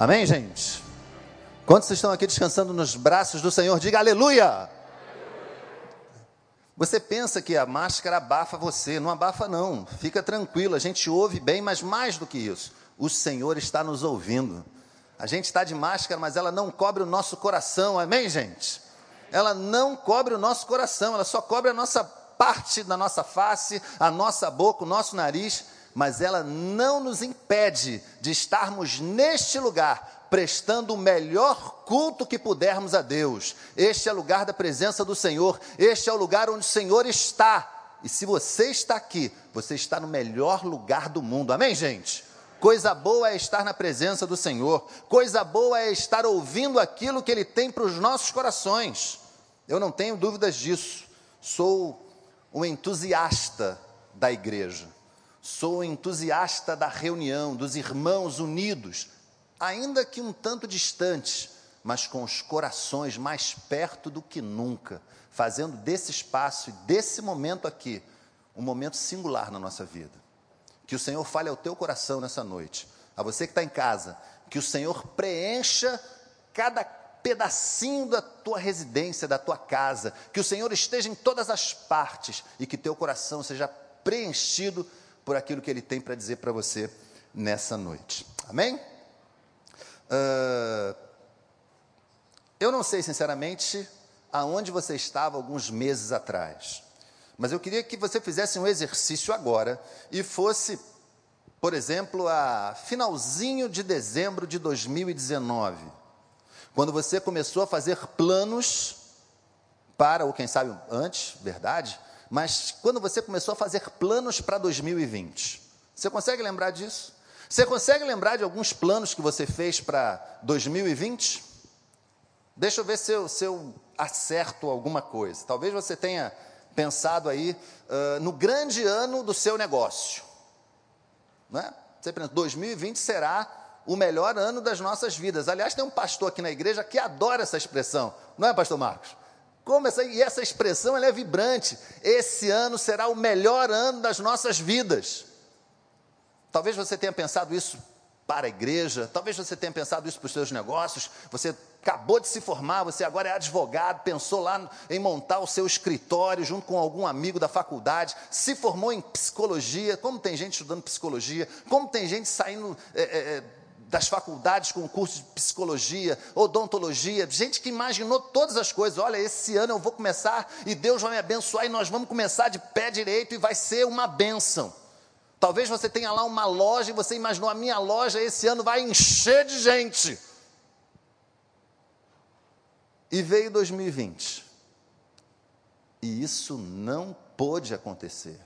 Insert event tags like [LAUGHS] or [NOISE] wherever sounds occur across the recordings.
Amém, gente? Quantos estão aqui descansando nos braços do Senhor? Diga aleluia! Você pensa que a máscara abafa você, não abafa não. Fica tranquilo, a gente ouve bem, mas mais do que isso, o Senhor está nos ouvindo. A gente está de máscara, mas ela não cobre o nosso coração, amém, gente? Ela não cobre o nosso coração, ela só cobre a nossa parte da nossa face, a nossa boca, o nosso nariz, mas ela não nos impede de estarmos neste lugar, prestando o melhor culto que pudermos a Deus. Este é o lugar da presença do Senhor, este é o lugar onde o Senhor está. E se você está aqui, você está no melhor lugar do mundo, amém, gente? Coisa boa é estar na presença do Senhor, coisa boa é estar ouvindo aquilo que Ele tem para os nossos corações. Eu não tenho dúvidas disso. Sou um entusiasta da igreja, sou entusiasta da reunião, dos irmãos unidos, ainda que um tanto distantes, mas com os corações mais perto do que nunca, fazendo desse espaço e desse momento aqui um momento singular na nossa vida. Que o Senhor fale ao teu coração nessa noite. A você que está em casa, que o Senhor preencha cada pedacinho da tua residência, da tua casa, que o Senhor esteja em todas as partes e que teu coração seja preenchido por aquilo que Ele tem para dizer para você nessa noite. Amém? Uh, eu não sei, sinceramente, aonde você estava alguns meses atrás. Mas eu queria que você fizesse um exercício agora e fosse, por exemplo, a finalzinho de dezembro de 2019, quando você começou a fazer planos para, ou quem sabe antes, verdade, mas quando você começou a fazer planos para 2020. Você consegue lembrar disso? Você consegue lembrar de alguns planos que você fez para 2020? Deixa eu ver se eu, se eu acerto alguma coisa. Talvez você tenha pensado aí uh, no grande ano do seu negócio. Né? Você pensa, 2020 será o melhor ano das nossas vidas. Aliás, tem um pastor aqui na igreja que adora essa expressão, não é, pastor Marcos? Como essa, e essa expressão é vibrante. Esse ano será o melhor ano das nossas vidas. Talvez você tenha pensado isso para a igreja, talvez você tenha pensado isso para os seus negócios, você acabou de se formar, você agora é advogado, pensou lá em montar o seu escritório junto com algum amigo da faculdade, se formou em psicologia, como tem gente estudando psicologia, como tem gente saindo é, é, das faculdades com curso de psicologia, odontologia, gente que imaginou todas as coisas, olha, esse ano eu vou começar e Deus vai me abençoar e nós vamos começar de pé direito e vai ser uma bênção. Talvez você tenha lá uma loja e você imaginou a minha loja esse ano vai encher de gente e veio 2020. E isso não pôde acontecer.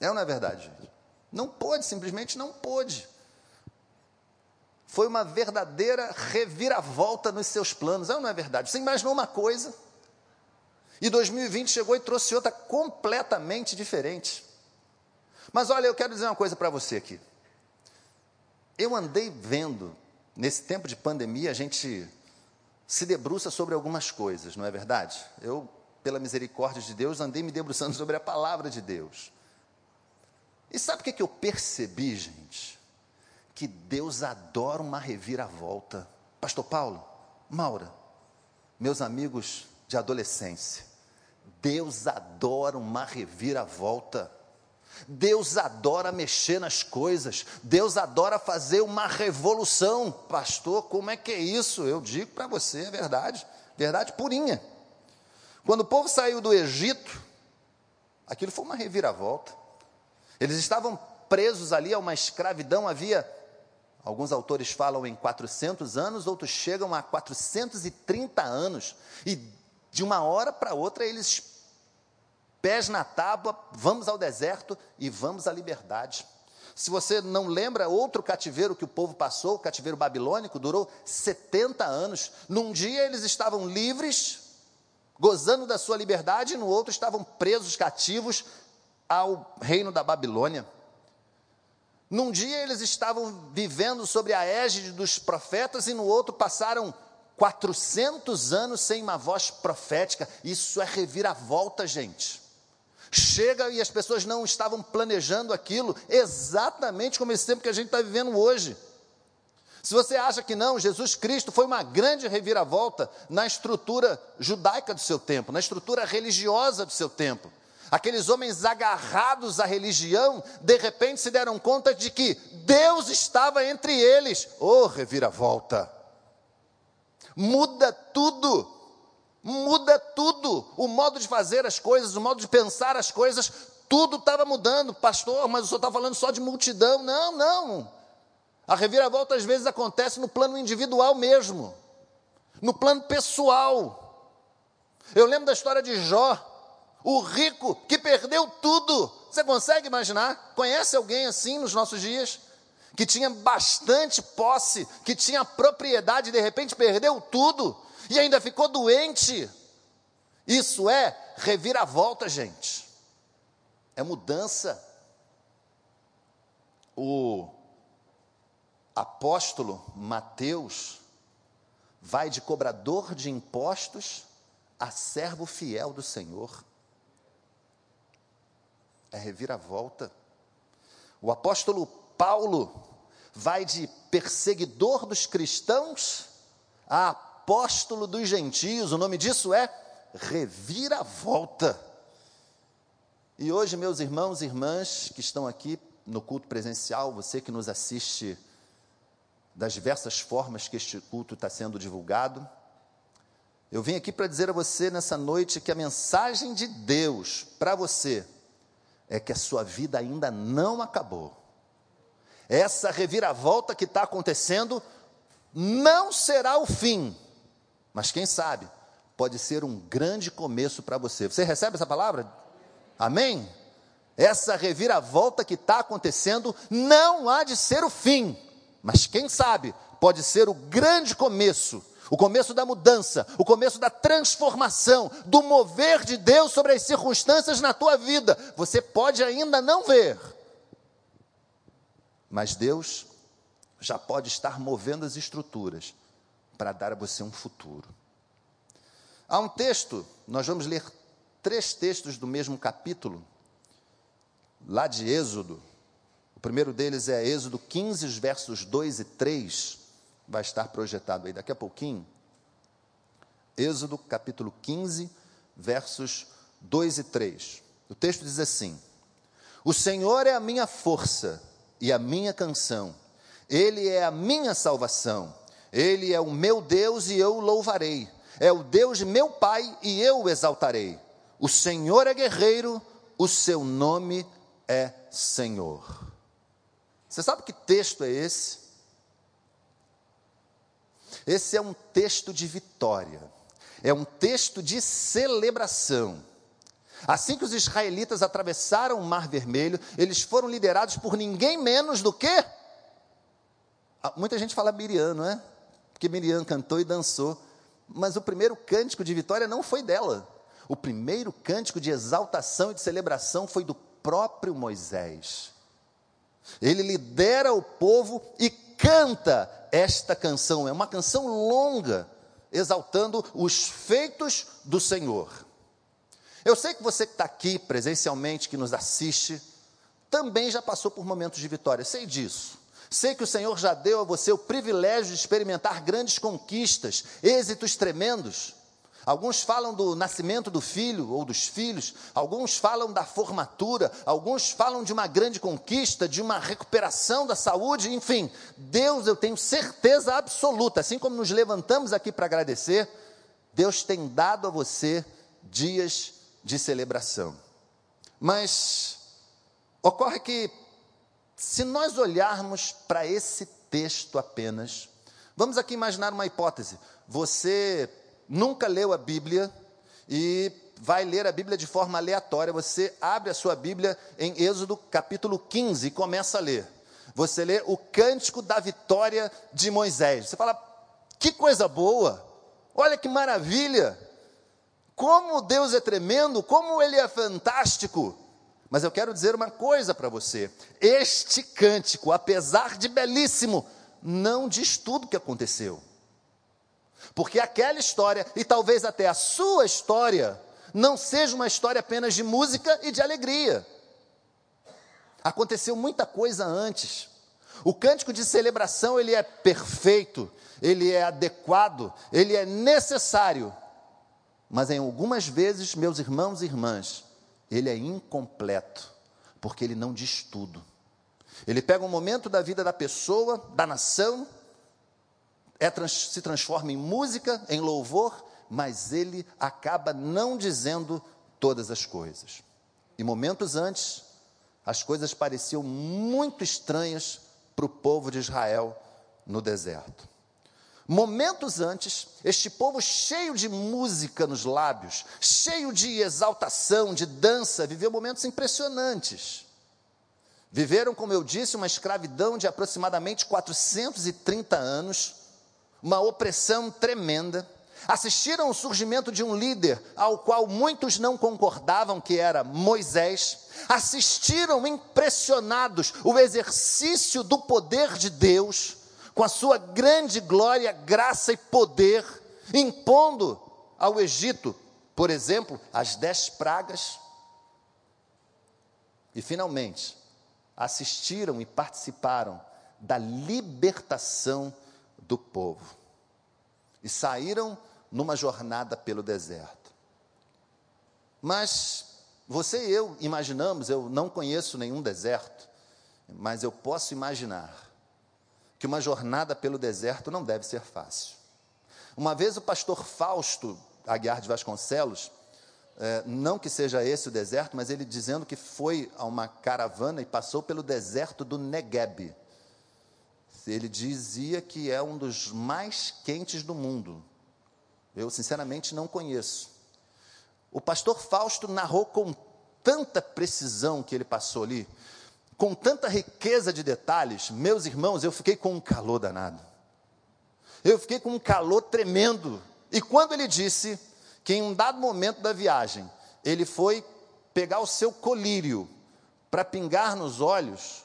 É ou não é verdade, gente? Não pôde, simplesmente não pôde. Foi uma verdadeira reviravolta nos seus planos. Ou não é verdade? Você imaginou uma coisa, e 2020 chegou e trouxe outra completamente diferente. Mas olha, eu quero dizer uma coisa para você aqui. Eu andei vendo, nesse tempo de pandemia, a gente se debruça sobre algumas coisas, não é verdade? Eu, pela misericórdia de Deus, andei me debruçando [LAUGHS] sobre a palavra de Deus. E sabe o que, que eu percebi, gente? Que Deus adora uma reviravolta. Pastor Paulo, Maura, meus amigos de adolescência, Deus adora uma reviravolta. Deus adora mexer nas coisas, Deus adora fazer uma revolução. Pastor, como é que é isso? Eu digo para você, é verdade, verdade purinha. Quando o povo saiu do Egito, aquilo foi uma reviravolta. Eles estavam presos ali a uma escravidão, havia, alguns autores falam em 400 anos, outros chegam a 430 anos, e de uma hora para outra eles pés na tábua, vamos ao deserto e vamos à liberdade. Se você não lembra, outro cativeiro que o povo passou, o cativeiro babilônico, durou 70 anos. Num dia eles estavam livres, gozando da sua liberdade, e no outro estavam presos, cativos ao reino da Babilônia. Num dia eles estavam vivendo sobre a égide dos profetas, e no outro passaram 400 anos sem uma voz profética. Isso é reviravolta, gente. Chega e as pessoas não estavam planejando aquilo exatamente como esse tempo que a gente está vivendo hoje. Se você acha que não, Jesus Cristo foi uma grande reviravolta na estrutura judaica do seu tempo, na estrutura religiosa do seu tempo. Aqueles homens agarrados à religião, de repente se deram conta de que Deus estava entre eles. Oh, reviravolta! Muda tudo, muda tudo. O modo de fazer as coisas, o modo de pensar as coisas, tudo estava mudando. Pastor, mas o senhor está falando só de multidão. Não, não. A reviravolta às vezes acontece no plano individual mesmo, no plano pessoal. Eu lembro da história de Jó, o rico que perdeu tudo. Você consegue imaginar? Conhece alguém assim nos nossos dias? Que tinha bastante posse, que tinha propriedade e de repente perdeu tudo e ainda ficou doente. Isso é reviravolta, gente. É mudança. O apóstolo Mateus vai de cobrador de impostos a servo fiel do Senhor. É reviravolta. O apóstolo Paulo vai de perseguidor dos cristãos a apóstolo dos gentios. O nome disso é reviravolta. E hoje, meus irmãos e irmãs que estão aqui no culto presencial, você que nos assiste das diversas formas que este culto está sendo divulgado. Eu vim aqui para dizer a você nessa noite que a mensagem de Deus para você é que a sua vida ainda não acabou. Essa reviravolta que está acontecendo não será o fim, mas quem sabe pode ser um grande começo para você. Você recebe essa palavra? Amém? Essa reviravolta que está acontecendo não há de ser o fim mas quem sabe pode ser o grande começo, o começo da mudança, o começo da transformação, do mover de Deus sobre as circunstâncias na tua vida. Você pode ainda não ver, mas Deus já pode estar movendo as estruturas para dar a você um futuro. Há um texto, nós vamos ler três textos do mesmo capítulo, lá de Êxodo, o primeiro deles é Êxodo 15, os versos 2 e 3, vai estar projetado aí daqui a pouquinho. Êxodo capítulo 15, versos 2 e 3. O texto diz assim: O Senhor é a minha força e a minha canção, Ele é a minha salvação, Ele é o meu Deus e eu o louvarei, é o Deus de meu Pai e eu o exaltarei. O Senhor é guerreiro, o seu nome é Senhor. Você sabe que texto é esse? Esse é um texto de vitória, é um texto de celebração. Assim que os israelitas atravessaram o Mar Vermelho, eles foram liderados por ninguém menos do que. Ah, muita gente fala Miriam, não é? Porque Miriam cantou e dançou. Mas o primeiro cântico de vitória não foi dela. O primeiro cântico de exaltação e de celebração foi do próprio Moisés. Ele lidera o povo e canta esta canção. É uma canção longa, exaltando os feitos do Senhor. Eu sei que você que está aqui presencialmente, que nos assiste, também já passou por momentos de vitória, sei disso. Sei que o Senhor já deu a você o privilégio de experimentar grandes conquistas, êxitos tremendos. Alguns falam do nascimento do filho ou dos filhos, alguns falam da formatura, alguns falam de uma grande conquista, de uma recuperação da saúde, enfim. Deus, eu tenho certeza absoluta, assim como nos levantamos aqui para agradecer, Deus tem dado a você dias de celebração. Mas ocorre que, se nós olharmos para esse texto apenas, vamos aqui imaginar uma hipótese. Você nunca leu a Bíblia e vai ler a Bíblia de forma aleatória, você abre a sua Bíblia em Êxodo capítulo 15 e começa a ler. Você lê o cântico da vitória de Moisés. Você fala, que coisa boa, olha que maravilha, como Deus é tremendo, como Ele é fantástico. Mas eu quero dizer uma coisa para você: este cântico, apesar de belíssimo, não diz tudo o que aconteceu. Porque aquela história, e talvez até a sua história, não seja uma história apenas de música e de alegria. Aconteceu muita coisa antes. O cântico de celebração, ele é perfeito, ele é adequado, ele é necessário. Mas em algumas vezes, meus irmãos e irmãs, ele é incompleto, porque ele não diz tudo. Ele pega um momento da vida da pessoa, da nação, é, se transforma em música, em louvor, mas ele acaba não dizendo todas as coisas. E momentos antes, as coisas pareciam muito estranhas para o povo de Israel no deserto. Momentos antes, este povo cheio de música nos lábios, cheio de exaltação, de dança, viveu momentos impressionantes. Viveram, como eu disse, uma escravidão de aproximadamente 430 anos, uma opressão tremenda. Assistiram o surgimento de um líder ao qual muitos não concordavam, que era Moisés. Assistiram impressionados o exercício do poder de Deus, com a sua grande glória, graça e poder, impondo ao Egito, por exemplo, as dez pragas. E finalmente, assistiram e participaram da libertação do povo. E saíram numa jornada pelo deserto. Mas você e eu imaginamos, eu não conheço nenhum deserto, mas eu posso imaginar que uma jornada pelo deserto não deve ser fácil. Uma vez o pastor Fausto Aguiar de Vasconcelos, é, não que seja esse o deserto, mas ele dizendo que foi a uma caravana e passou pelo deserto do Negueb. Ele dizia que é um dos mais quentes do mundo. Eu, sinceramente, não conheço. O pastor Fausto narrou com tanta precisão que ele passou ali, com tanta riqueza de detalhes, meus irmãos, eu fiquei com um calor danado. Eu fiquei com um calor tremendo. E quando ele disse que em um dado momento da viagem, ele foi pegar o seu colírio para pingar nos olhos,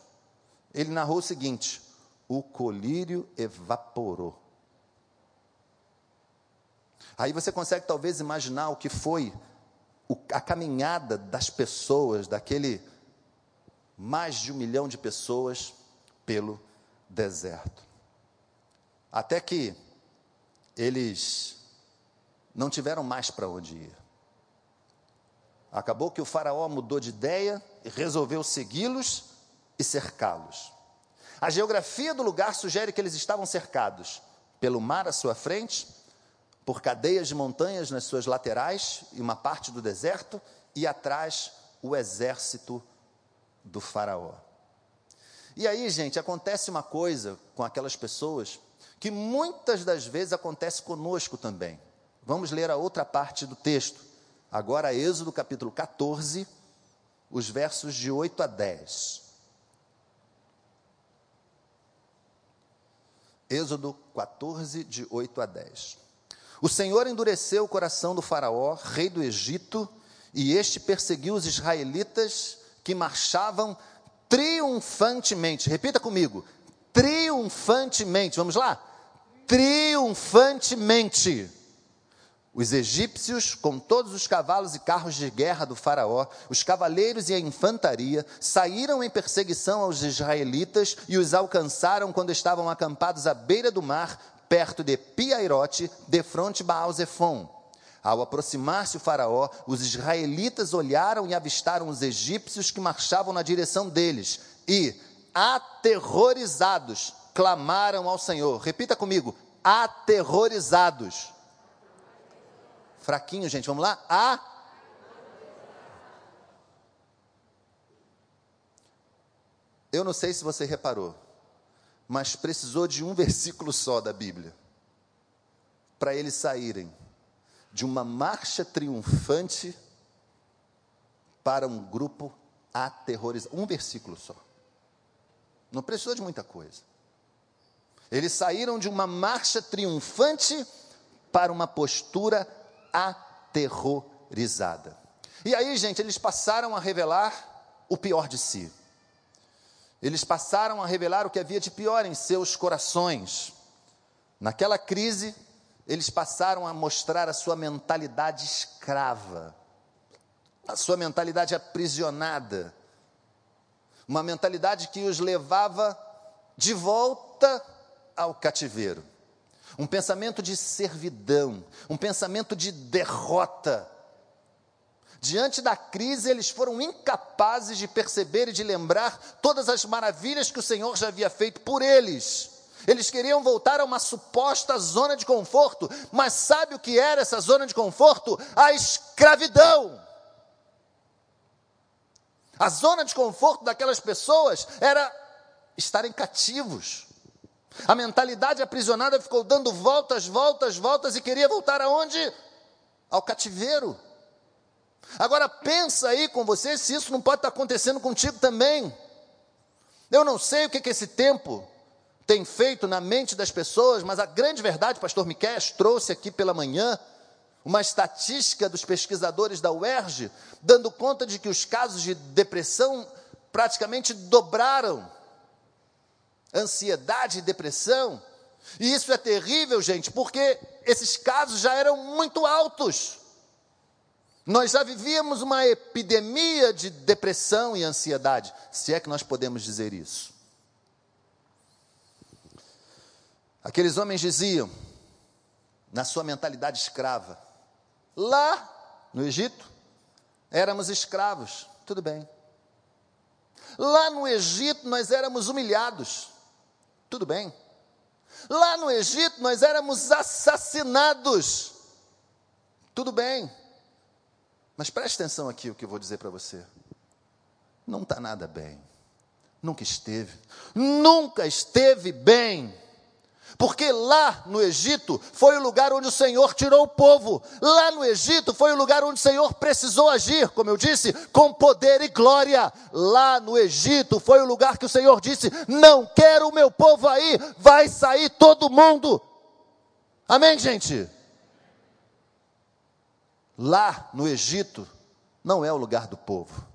ele narrou o seguinte: o colírio evaporou. Aí você consegue talvez imaginar o que foi a caminhada das pessoas, daquele mais de um milhão de pessoas pelo deserto. Até que eles não tiveram mais para onde ir. Acabou que o Faraó mudou de ideia e resolveu segui-los e cercá-los. A geografia do lugar sugere que eles estavam cercados pelo mar à sua frente, por cadeias de montanhas nas suas laterais e uma parte do deserto, e atrás o exército do Faraó. E aí, gente, acontece uma coisa com aquelas pessoas que muitas das vezes acontece conosco também. Vamos ler a outra parte do texto. Agora, Êxodo capítulo 14, os versos de 8 a 10. Êxodo 14, de 8 a 10. O Senhor endureceu o coração do Faraó, rei do Egito, e este perseguiu os israelitas que marchavam triunfantemente. Repita comigo: triunfantemente. Vamos lá? Triunfantemente os egípcios, com todos os cavalos e carros de guerra do Faraó, os cavaleiros e a infantaria, saíram em perseguição aos israelitas e os alcançaram quando estavam acampados à beira do mar, perto de Piairote, de fronte Baal Zephon. Ao aproximar-se o Faraó, os israelitas olharam e avistaram os egípcios que marchavam na direção deles e, aterrorizados, clamaram ao Senhor. Repita comigo: aterrorizados Fraquinho, gente, vamos lá? A. Eu não sei se você reparou, mas precisou de um [LAUGHS] versículo só da Bíblia para eles saírem de uma marcha triunfante para um grupo aterrorizado. Um versículo só. Não precisou de muita coisa. Eles saíram de uma marcha triunfante para uma postura aterrorizada. E aí, gente, eles passaram a revelar o pior de si. Eles passaram a revelar o que havia de pior em seus corações. Naquela crise, eles passaram a mostrar a sua mentalidade escrava, a sua mentalidade aprisionada, uma mentalidade que os levava de volta ao cativeiro. Um pensamento de servidão, um pensamento de derrota. Diante da crise, eles foram incapazes de perceber e de lembrar todas as maravilhas que o Senhor já havia feito por eles. Eles queriam voltar a uma suposta zona de conforto, mas sabe o que era essa zona de conforto? A escravidão. A zona de conforto daquelas pessoas era estarem cativos. A mentalidade aprisionada ficou dando voltas, voltas, voltas e queria voltar aonde? Ao cativeiro. Agora pensa aí com você se isso não pode estar acontecendo contigo também. Eu não sei o que, que esse tempo tem feito na mente das pessoas, mas a grande verdade, pastor Miquel trouxe aqui pela manhã, uma estatística dos pesquisadores da UERJ, dando conta de que os casos de depressão praticamente dobraram. Ansiedade e depressão. E isso é terrível, gente, porque esses casos já eram muito altos. Nós já vivíamos uma epidemia de depressão e ansiedade, se é que nós podemos dizer isso. Aqueles homens diziam, na sua mentalidade escrava, lá no Egito, éramos escravos, tudo bem. Lá no Egito nós éramos humilhados, tudo bem. Lá no Egito nós éramos assassinados, tudo bem. Mas preste atenção aqui o que eu vou dizer para você. Não está nada bem. Nunca esteve. Nunca esteve bem. Porque lá no Egito foi o lugar onde o Senhor tirou o povo. Lá no Egito foi o lugar onde o Senhor precisou agir, como eu disse, com poder e glória. Lá no Egito foi o lugar que o Senhor disse: Não quero o meu povo aí, vai sair todo mundo. Amém, gente? Lá no Egito não é o lugar do povo.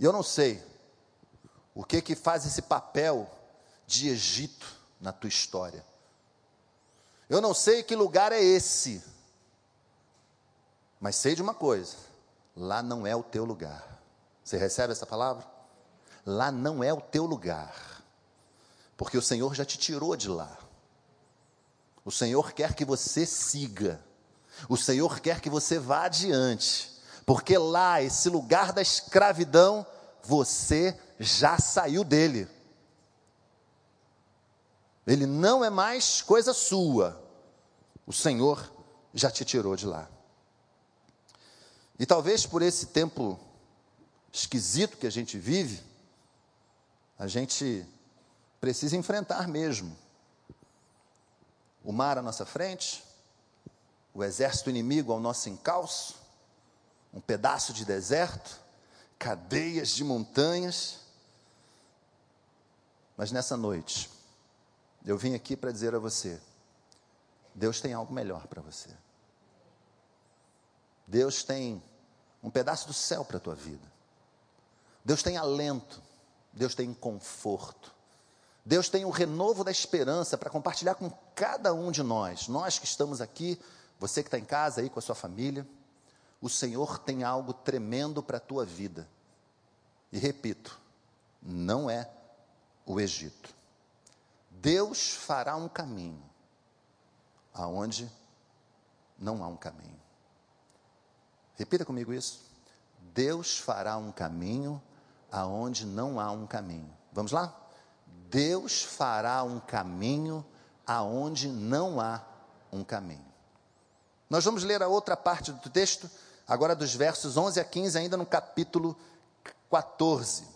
E eu não sei o que que faz esse papel de Egito na tua história. Eu não sei que lugar é esse, mas sei de uma coisa: lá não é o teu lugar. Você recebe essa palavra? Lá não é o teu lugar, porque o Senhor já te tirou de lá. O Senhor quer que você siga, o Senhor quer que você vá adiante, porque lá, esse lugar da escravidão, você já saiu dele. Ele não é mais coisa sua. O Senhor já te tirou de lá. E talvez por esse tempo esquisito que a gente vive, a gente precisa enfrentar mesmo o mar à nossa frente, o exército inimigo ao nosso encalço, um pedaço de deserto, cadeias de montanhas. Mas nessa noite, eu vim aqui para dizer a você: Deus tem algo melhor para você. Deus tem um pedaço do céu para a tua vida. Deus tem alento. Deus tem conforto. Deus tem o renovo da esperança para compartilhar com cada um de nós. Nós que estamos aqui, você que está em casa aí com a sua família, o Senhor tem algo tremendo para a tua vida. E repito, não é o Egito. Deus fará um caminho aonde não há um caminho. Repita comigo isso. Deus fará um caminho aonde não há um caminho. Vamos lá? Deus fará um caminho aonde não há um caminho. Nós vamos ler a outra parte do texto, agora dos versos 11 a 15, ainda no capítulo 14.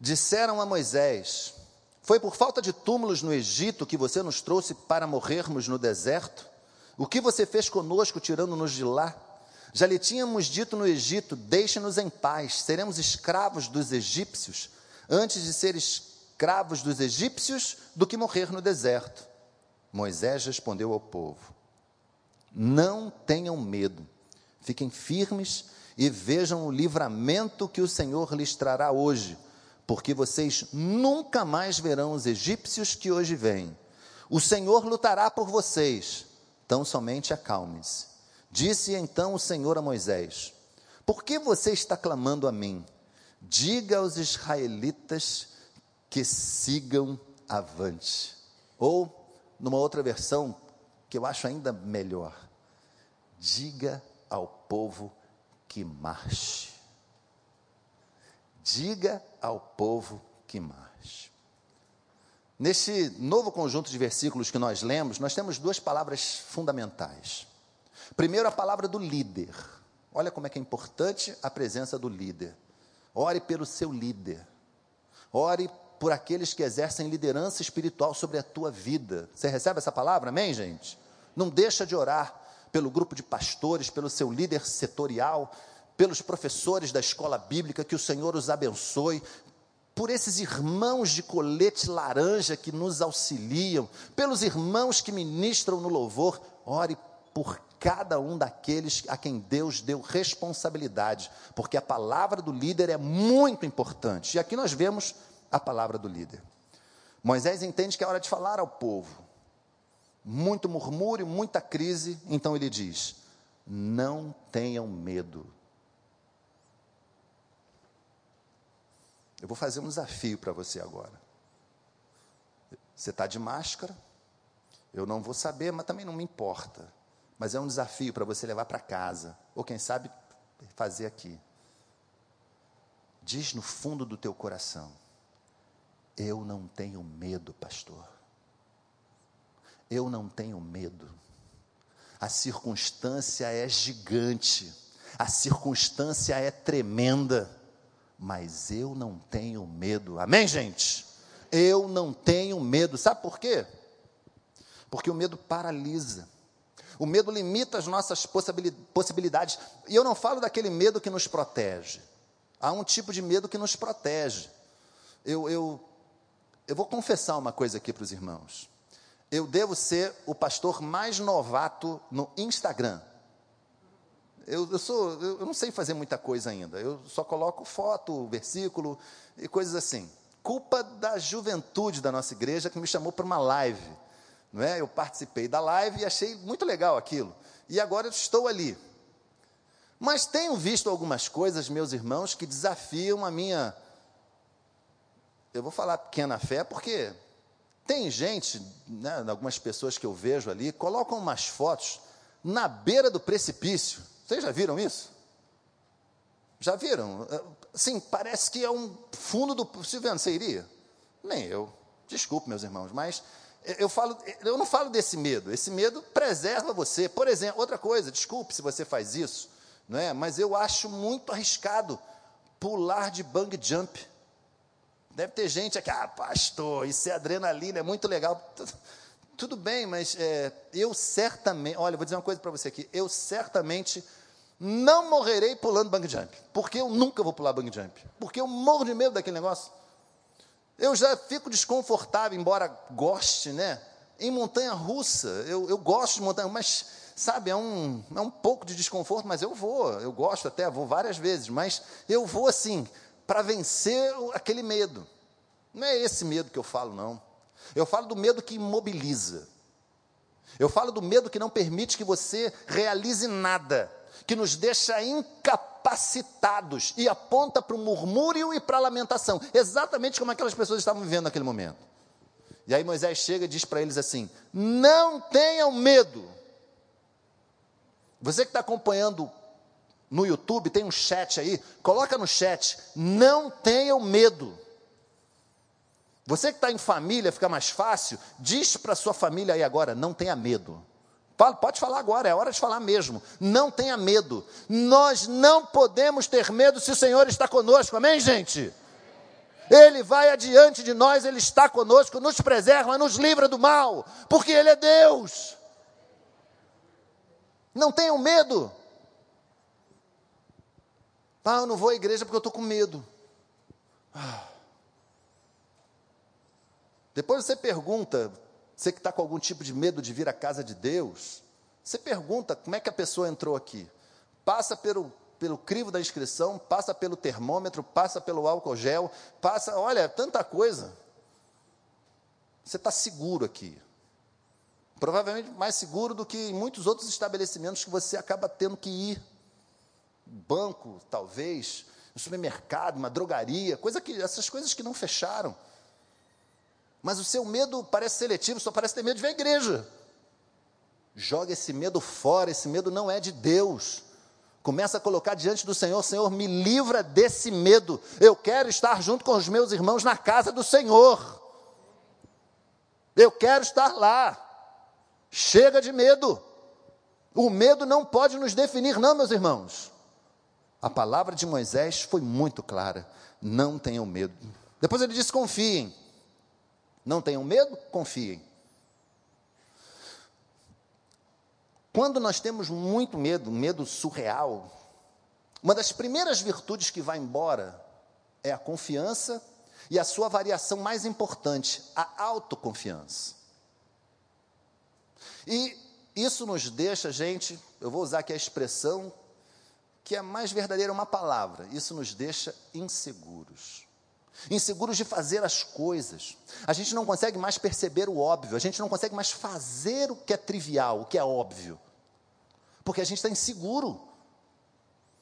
Disseram a Moisés: Foi por falta de túmulos no Egito que você nos trouxe para morrermos no deserto? O que você fez conosco tirando-nos de lá? Já lhe tínhamos dito no Egito: Deixe-nos em paz, seremos escravos dos egípcios, antes de ser escravos dos egípcios do que morrer no deserto. Moisés respondeu ao povo: Não tenham medo, fiquem firmes e vejam o livramento que o Senhor lhes trará hoje porque vocês nunca mais verão os egípcios que hoje vêm. O Senhor lutará por vocês, tão somente acalme-se. Disse então o Senhor a Moisés: Por que você está clamando a mim? Diga aos israelitas que sigam avante. Ou, numa outra versão, que eu acho ainda melhor, diga ao povo que marche. Diga ao povo que marche. Neste novo conjunto de versículos que nós lemos, nós temos duas palavras fundamentais. Primeiro, a palavra do líder. Olha como é que é importante a presença do líder. Ore pelo seu líder. Ore por aqueles que exercem liderança espiritual sobre a tua vida. Você recebe essa palavra? Amém, gente? Não deixa de orar pelo grupo de pastores, pelo seu líder setorial, pelos professores da escola bíblica, que o Senhor os abençoe, por esses irmãos de colete laranja que nos auxiliam, pelos irmãos que ministram no louvor, ore por cada um daqueles a quem Deus deu responsabilidade, porque a palavra do líder é muito importante. E aqui nós vemos a palavra do líder. Moisés entende que é hora de falar ao povo. Muito murmúrio, muita crise, então ele diz: Não tenham medo Eu vou fazer um desafio para você agora. Você está de máscara, eu não vou saber, mas também não me importa. Mas é um desafio para você levar para casa, ou quem sabe fazer aqui. Diz no fundo do teu coração: Eu não tenho medo, pastor. Eu não tenho medo. A circunstância é gigante, a circunstância é tremenda mas eu não tenho medo. Amém, gente? Eu não tenho medo. Sabe por quê? Porque o medo paralisa. O medo limita as nossas possibilidades. E eu não falo daquele medo que nos protege. Há um tipo de medo que nos protege. Eu, eu, eu vou confessar uma coisa aqui para os irmãos. Eu devo ser o pastor mais novato no Instagram. Eu, eu, sou, eu não sei fazer muita coisa ainda. Eu só coloco foto, versículo e coisas assim. Culpa da juventude da nossa igreja que me chamou para uma live. Não é? Eu participei da live e achei muito legal aquilo. E agora eu estou ali. Mas tenho visto algumas coisas, meus irmãos, que desafiam a minha. Eu vou falar pequena fé, porque tem gente, né, algumas pessoas que eu vejo ali, colocam umas fotos na beira do precipício. Vocês já viram isso? Já viram? É, sim, parece que é um fundo do. Silviano, você iria? Nem eu. Desculpe, meus irmãos, mas eu, falo, eu não falo desse medo. Esse medo preserva você. Por exemplo, outra coisa, desculpe se você faz isso, não é? mas eu acho muito arriscado pular de bang jump. Deve ter gente aqui, ah, pastor, isso é adrenalina, é muito legal. Tudo bem, mas é, eu certamente, olha, vou dizer uma coisa para você aqui, eu certamente não morrerei pulando bang jump, porque eu nunca vou pular bang jump, porque eu morro de medo daquele negócio. Eu já fico desconfortável, embora goste, né? Em montanha russa, eu, eu gosto de montanha, mas sabe, é um, é um pouco de desconforto, mas eu vou, eu gosto até, vou várias vezes, mas eu vou assim, para vencer aquele medo. Não é esse medo que eu falo, não. Eu falo do medo que imobiliza. Eu falo do medo que não permite que você realize nada que nos deixa incapacitados e aponta para o murmúrio e para a lamentação, exatamente como aquelas pessoas estavam vivendo naquele momento. E aí Moisés chega e diz para eles assim: não tenham medo. Você que está acompanhando no YouTube, tem um chat aí, coloca no chat, não tenham medo. Você que está em família, fica mais fácil, diz para sua família aí agora, não tenha medo. Pode falar agora, é hora de falar mesmo. Não tenha medo. Nós não podemos ter medo se o Senhor está conosco. Amém, gente? Ele vai adiante de nós, Ele está conosco, nos preserva, nos livra do mal, porque Ele é Deus. Não tenham medo. Ah, eu não vou à igreja porque eu estou com medo. Ah. Depois você pergunta, você que está com algum tipo de medo de vir à casa de Deus, você pergunta como é que a pessoa entrou aqui. Passa pelo, pelo crivo da inscrição, passa pelo termômetro, passa pelo álcool gel, passa, olha, tanta coisa. Você está seguro aqui. Provavelmente mais seguro do que em muitos outros estabelecimentos que você acaba tendo que ir. Banco, talvez. um supermercado, uma drogaria, coisa que, essas coisas que não fecharam. Mas o seu medo parece seletivo, só parece ter medo de ver a igreja. Joga esse medo fora, esse medo não é de Deus. Começa a colocar diante do Senhor, Senhor, me livra desse medo. Eu quero estar junto com os meus irmãos na casa do Senhor. Eu quero estar lá. Chega de medo. O medo não pode nos definir, não, meus irmãos. A palavra de Moisés foi muito clara: não tenham medo. Depois ele disse: confiem. Não tenham medo, confiem. Quando nós temos muito medo, medo surreal, uma das primeiras virtudes que vai embora é a confiança e a sua variação mais importante, a autoconfiança. E isso nos deixa, gente, eu vou usar aqui a expressão que é mais verdadeira, uma palavra, isso nos deixa inseguros inseguros de fazer as coisas. A gente não consegue mais perceber o óbvio, a gente não consegue mais fazer o que é trivial, o que é óbvio, porque a gente está inseguro.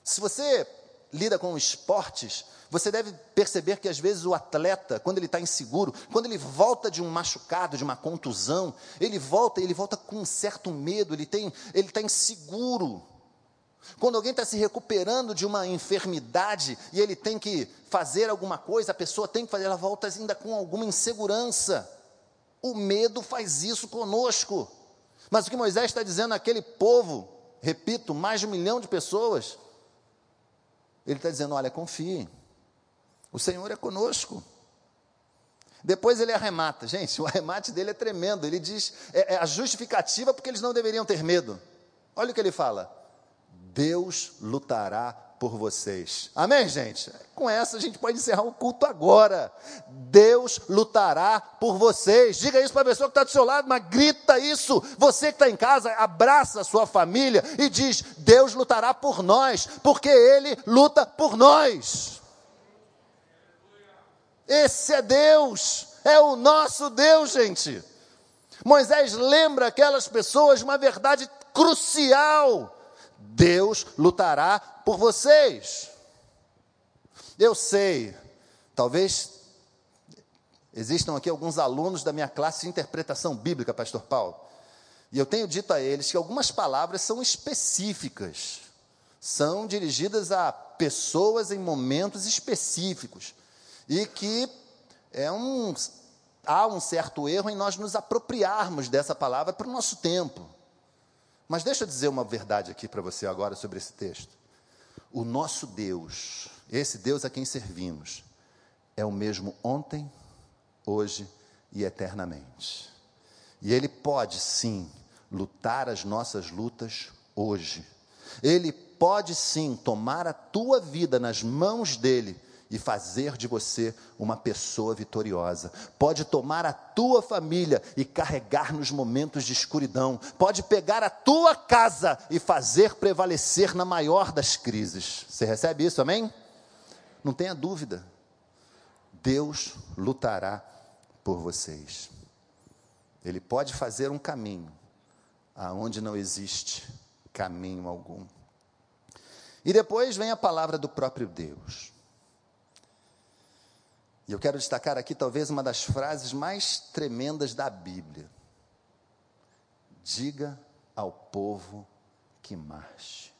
Se você lida com esportes, você deve perceber que às vezes o atleta, quando ele está inseguro, quando ele volta de um machucado, de uma contusão, ele volta, ele volta com um certo medo, ele tem, ele está inseguro. Quando alguém está se recuperando de uma enfermidade e ele tem que fazer alguma coisa, a pessoa tem que fazer, ela volta ainda com alguma insegurança. O medo faz isso conosco. Mas o que Moisés está dizendo àquele povo, repito, mais de um milhão de pessoas, ele está dizendo: olha, confie, o Senhor é conosco. Depois ele arremata, gente, o arremate dele é tremendo. Ele diz, é, é a justificativa porque eles não deveriam ter medo. Olha o que ele fala: Deus lutará por vocês. Amém, gente? Com essa a gente pode encerrar o culto agora. Deus lutará por vocês. Diga isso para a pessoa que está do seu lado, mas grita isso. Você que está em casa, abraça a sua família e diz: Deus lutará por nós, porque Ele luta por nós. Esse é Deus, é o nosso Deus, gente. Moisés lembra aquelas pessoas uma verdade crucial Deus lutará por vocês. Eu sei, talvez existam aqui alguns alunos da minha classe de interpretação bíblica, Pastor Paulo, e eu tenho dito a eles que algumas palavras são específicas, são dirigidas a pessoas em momentos específicos, e que é um, há um certo erro em nós nos apropriarmos dessa palavra para o nosso tempo. Mas deixa eu dizer uma verdade aqui para você agora sobre esse texto. O nosso Deus, esse Deus a quem servimos, é o mesmo ontem, hoje e eternamente. E Ele pode sim lutar as nossas lutas hoje. Ele pode sim tomar a tua vida nas mãos dele e fazer de você uma pessoa vitoriosa. Pode tomar a tua família e carregar nos momentos de escuridão. Pode pegar a tua casa e fazer prevalecer na maior das crises. Você recebe isso, amém? Não tenha dúvida. Deus lutará por vocês. Ele pode fazer um caminho aonde não existe caminho algum. E depois vem a palavra do próprio Deus. E eu quero destacar aqui talvez uma das frases mais tremendas da Bíblia. Diga ao povo que marche.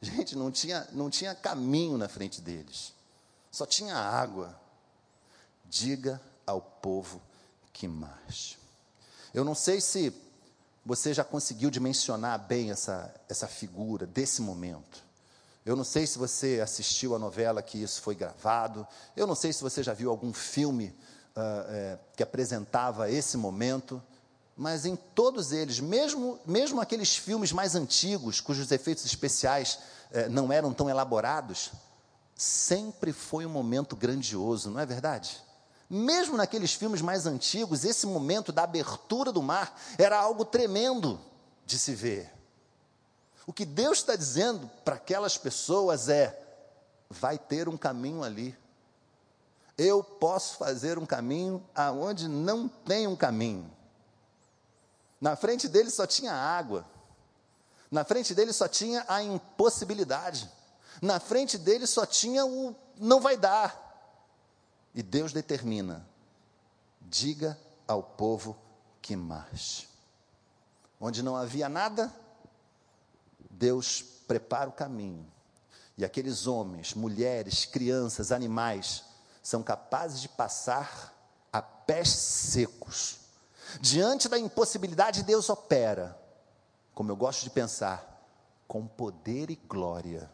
Gente, não tinha, não tinha caminho na frente deles, só tinha água. Diga ao povo que marche. Eu não sei se você já conseguiu dimensionar bem essa, essa figura desse momento. Eu não sei se você assistiu a novela que isso foi gravado. Eu não sei se você já viu algum filme uh, é, que apresentava esse momento. Mas em todos eles, mesmo, mesmo aqueles filmes mais antigos, cujos efeitos especiais uh, não eram tão elaborados, sempre foi um momento grandioso, não é verdade? Mesmo naqueles filmes mais antigos, esse momento da abertura do mar era algo tremendo de se ver. O que Deus está dizendo para aquelas pessoas é: vai ter um caminho ali. Eu posso fazer um caminho aonde não tem um caminho. Na frente dele só tinha água. Na frente dele só tinha a impossibilidade. Na frente dele só tinha o não vai dar. E Deus determina: diga ao povo que marche. Onde não havia nada, Deus prepara o caminho. E aqueles homens, mulheres, crianças, animais são capazes de passar a pés secos. Diante da impossibilidade, Deus opera, como eu gosto de pensar, com poder e glória.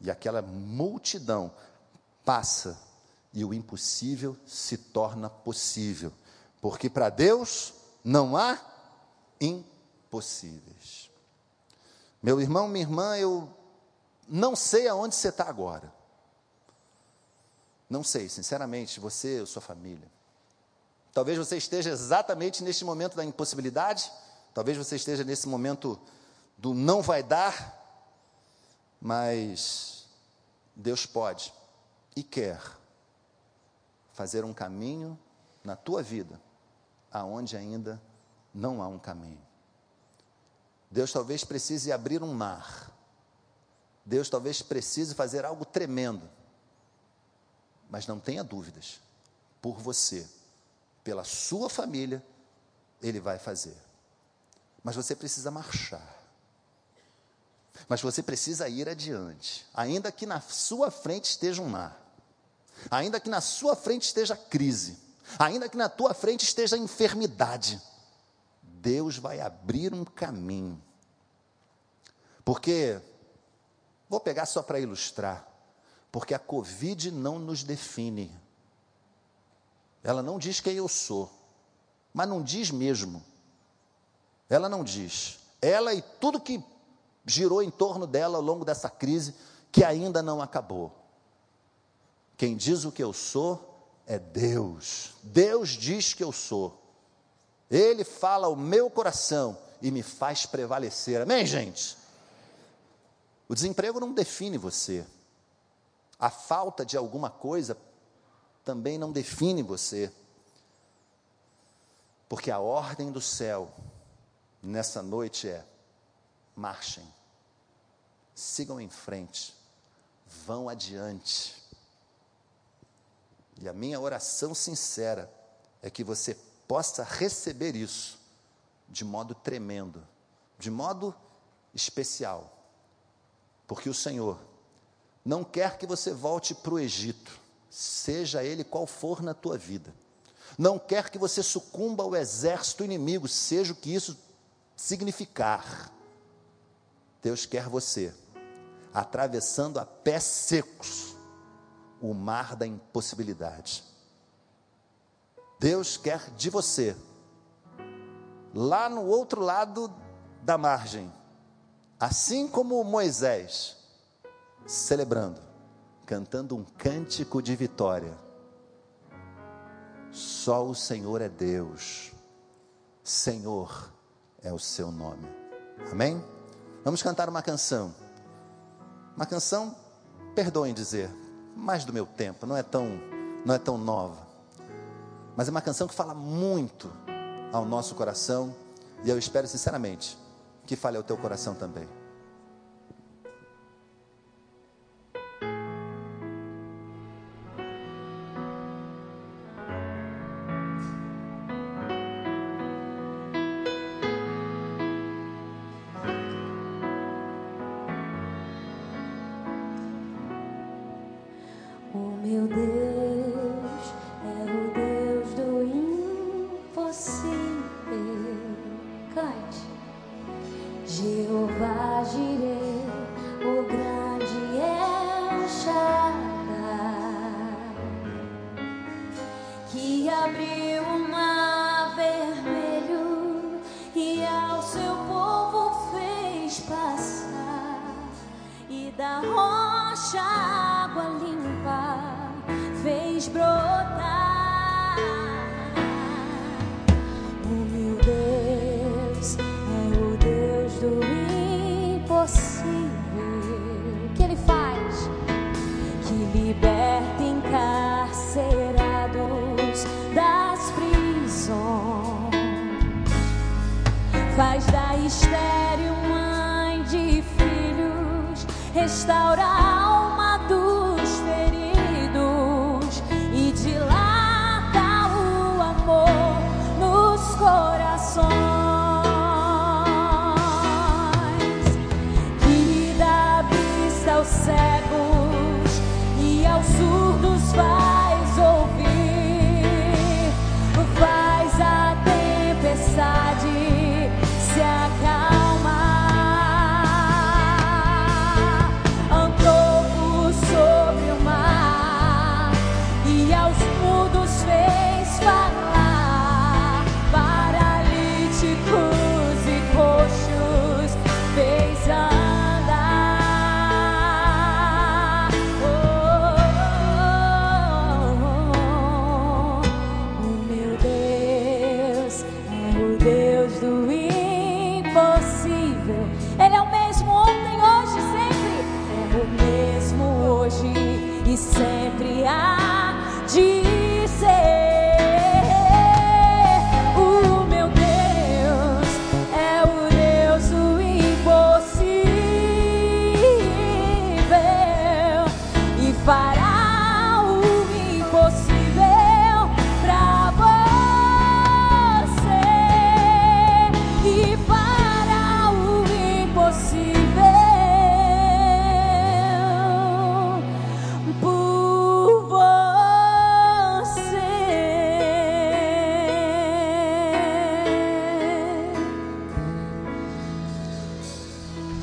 E aquela multidão passa e o impossível se torna possível, porque para Deus não há impossíveis. Meu irmão, minha irmã, eu não sei aonde você está agora. Não sei, sinceramente, você ou sua família. Talvez você esteja exatamente neste momento da impossibilidade, talvez você esteja nesse momento do não vai dar, mas Deus pode e quer fazer um caminho na tua vida aonde ainda não há um caminho. Deus talvez precise abrir um mar. Deus talvez precise fazer algo tremendo. Mas não tenha dúvidas, por você, pela sua família, Ele vai fazer. Mas você precisa marchar. Mas você precisa ir adiante, ainda que na sua frente esteja um mar, ainda que na sua frente esteja crise, ainda que na tua frente esteja enfermidade. Deus vai abrir um caminho. Porque, vou pegar só para ilustrar, porque a Covid não nos define. Ela não diz quem eu sou, mas não diz mesmo. Ela não diz. Ela e tudo que girou em torno dela ao longo dessa crise que ainda não acabou. Quem diz o que eu sou é Deus. Deus diz que eu sou. Ele fala o meu coração e me faz prevalecer. Amém, gente? O desemprego não define você. A falta de alguma coisa também não define você. Porque a ordem do céu nessa noite é: marchem, sigam em frente, vão adiante. E a minha oração sincera é que você possa receber isso de modo tremendo, de modo especial, porque o Senhor não quer que você volte para o Egito, seja ele qual for na tua vida. Não quer que você sucumba ao exército inimigo, seja o que isso significar. Deus quer você atravessando a pés secos o mar da impossibilidade. Deus quer de você, lá no outro lado da margem, assim como Moisés, celebrando, cantando um cântico de vitória. Só o Senhor é Deus, Senhor é o seu nome. Amém? Vamos cantar uma canção. Uma canção, perdoem dizer, mais do meu tempo, não é tão, não é tão nova. Mas é uma canção que fala muito ao nosso coração e eu espero sinceramente que fale ao teu coração também. faz da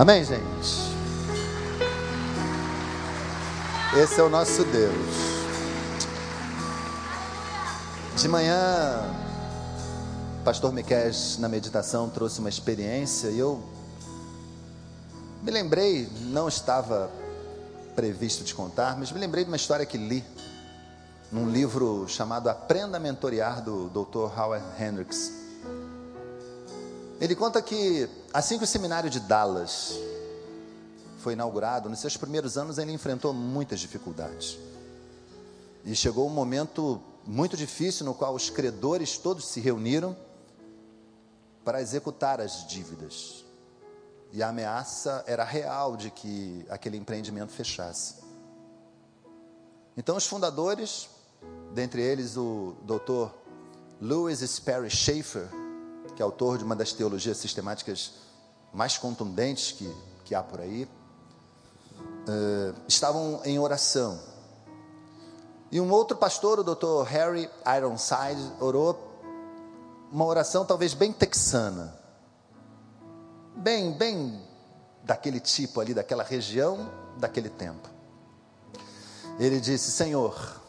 Amém, gente? Esse é o nosso Deus. De manhã, pastor Miquel, na meditação, trouxe uma experiência e eu me lembrei, não estava previsto de contar, mas me lembrei de uma história que li num livro chamado Aprenda a Mentorear, do Dr. Howard Hendricks. Ele conta que assim que o seminário de Dallas foi inaugurado, nos seus primeiros anos ele enfrentou muitas dificuldades. E chegou um momento muito difícil no qual os credores todos se reuniram para executar as dívidas. E a ameaça era real de que aquele empreendimento fechasse. Então os fundadores, dentre eles o Dr. Louis Sperry Schaefer, que é autor de uma das teologias sistemáticas mais contundentes que, que há por aí, uh, estavam em oração. E um outro pastor, o Dr. Harry Ironside, orou uma oração talvez bem texana, bem, bem daquele tipo ali, daquela região, daquele tempo. Ele disse: Senhor,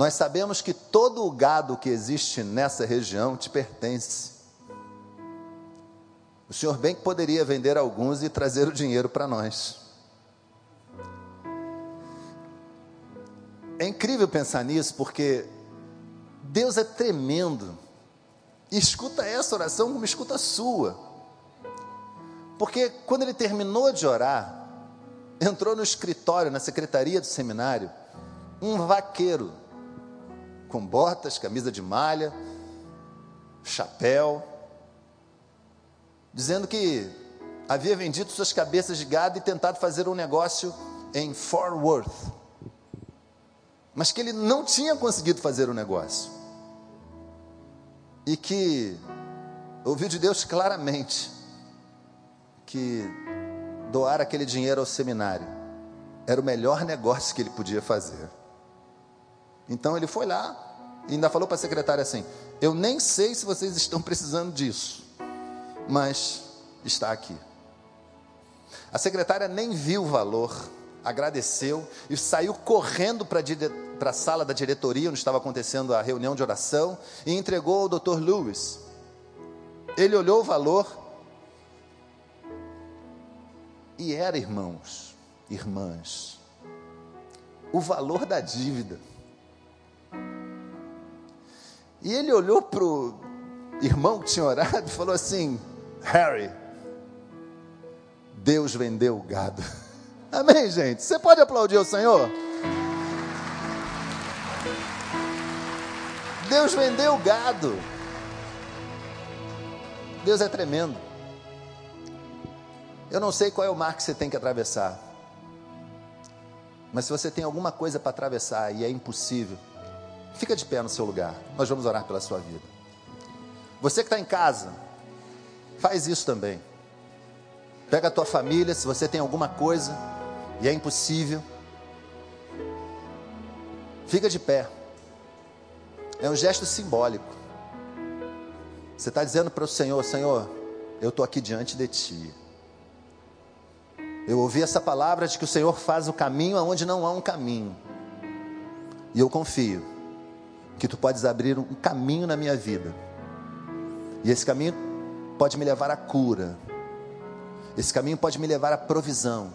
nós sabemos que todo o gado que existe nessa região te pertence. O Senhor bem que poderia vender alguns e trazer o dinheiro para nós. É incrível pensar nisso, porque Deus é tremendo. E escuta essa oração como escuta a sua. Porque quando ele terminou de orar, entrou no escritório, na secretaria do seminário, um vaqueiro, com botas, camisa de malha, chapéu, dizendo que havia vendido suas cabeças de gado e tentado fazer um negócio em Fort Worth, mas que ele não tinha conseguido fazer o negócio e que ouviu de Deus claramente que doar aquele dinheiro ao seminário era o melhor negócio que ele podia fazer. Então ele foi lá e ainda falou para a secretária assim: Eu nem sei se vocês estão precisando disso, mas está aqui. A secretária nem viu o valor, agradeceu e saiu correndo para a sala da diretoria, onde estava acontecendo a reunião de oração, e entregou ao Dr. Lewis. Ele olhou o valor e era, irmãos, irmãs, o valor da dívida. E ele olhou para o irmão que tinha orado e falou assim: Harry, Deus vendeu o gado. [LAUGHS] Amém, gente? Você pode aplaudir o Senhor? Deus vendeu gado. Deus é tremendo. Eu não sei qual é o mar que você tem que atravessar. Mas se você tem alguma coisa para atravessar e é impossível, fica de pé no seu lugar. Nós vamos orar pela sua vida. Você que está em casa, faz isso também. Pega a tua família, se você tem alguma coisa e é impossível, fica de pé. É um gesto simbólico. Você está dizendo para o Senhor: Senhor, eu estou aqui diante de Ti. Eu ouvi essa palavra de que o Senhor faz o caminho aonde não há um caminho. E eu confio que Tu podes abrir um caminho na minha vida. E esse caminho pode me levar à cura. Esse caminho pode me levar à provisão.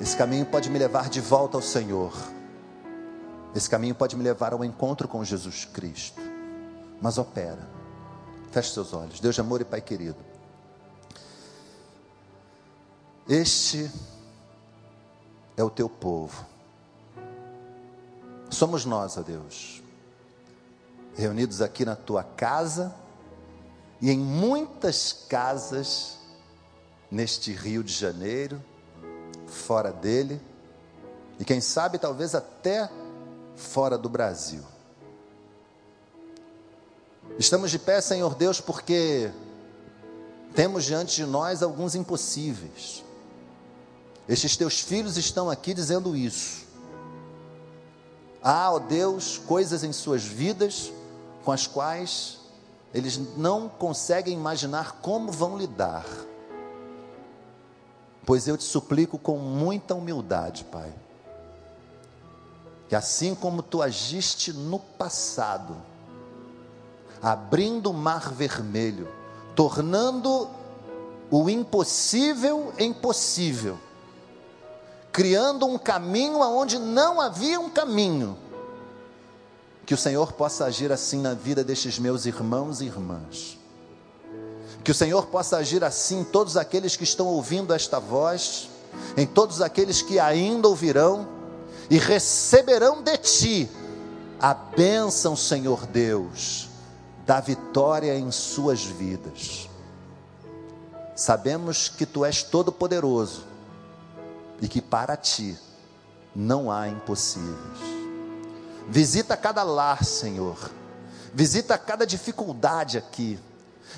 Esse caminho pode me levar de volta ao Senhor. Esse caminho pode me levar ao encontro com Jesus Cristo. Mas opera. Feche seus olhos. Deus de amor e Pai querido. Este é o teu povo. Somos nós, ó Deus, reunidos aqui na tua casa e em muitas casas neste Rio de Janeiro, fora dele, e quem sabe talvez até fora do Brasil. Estamos de pé, Senhor Deus, porque temos diante de nós alguns impossíveis. Estes teus filhos estão aqui dizendo isso. Há, ó Deus, coisas em suas vidas com as quais eles não conseguem imaginar como vão lidar. Pois eu te suplico com muita humildade, Pai, que assim como tu agiste no passado, abrindo o mar vermelho, tornando o impossível impossível, criando um caminho aonde não havia um caminho, que o Senhor possa agir assim na vida destes meus irmãos e irmãs. Que o Senhor possa agir assim em todos aqueles que estão ouvindo esta voz, em todos aqueles que ainda ouvirão e receberão de ti a bênção, Senhor Deus, da vitória em suas vidas. Sabemos que tu és todo-poderoso e que para ti não há impossíveis. Visita cada lar, Senhor. Visita cada dificuldade aqui.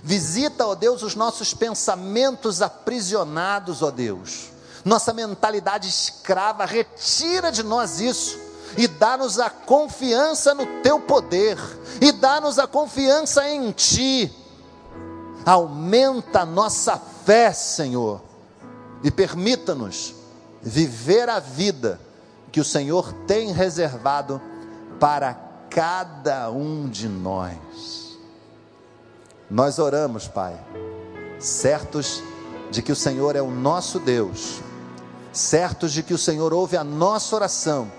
Visita, ó Deus, os nossos pensamentos aprisionados, ó Deus. Nossa mentalidade escrava, retira de nós isso e dá-nos a confiança no teu poder e dá-nos a confiança em ti. Aumenta a nossa fé, Senhor, e permita-nos viver a vida que o Senhor tem reservado para cada um de nós. Nós oramos, Pai, certos de que o Senhor é o nosso Deus, certos de que o Senhor ouve a nossa oração,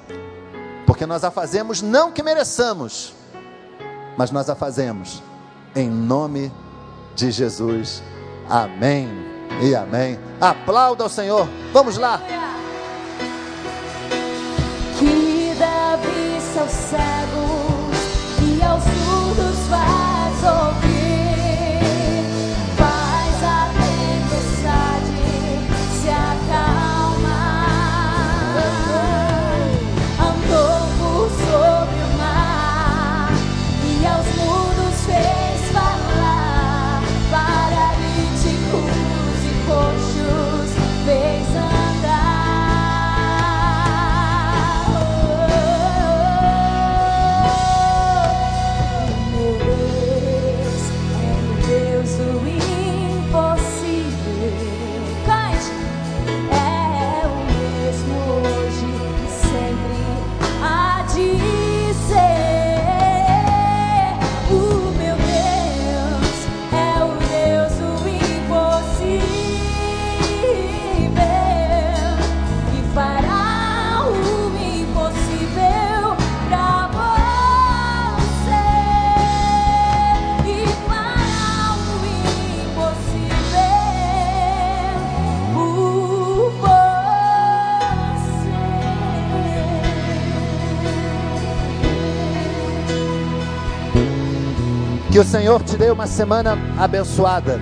porque nós a fazemos não que mereçamos, mas nós a fazemos em nome de Jesus. Amém e amém. Aplauda ao Senhor. Vamos lá. Aos cegos e aos surdos faz Senhor te dê uma semana abençoada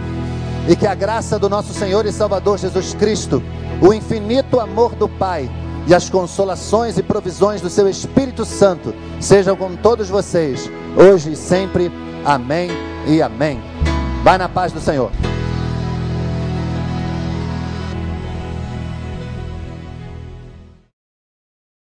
e que a graça do nosso Senhor e Salvador Jesus Cristo, o infinito amor do Pai e as consolações e provisões do seu Espírito Santo sejam com todos vocês, hoje e sempre. Amém e amém. Vai na paz do Senhor.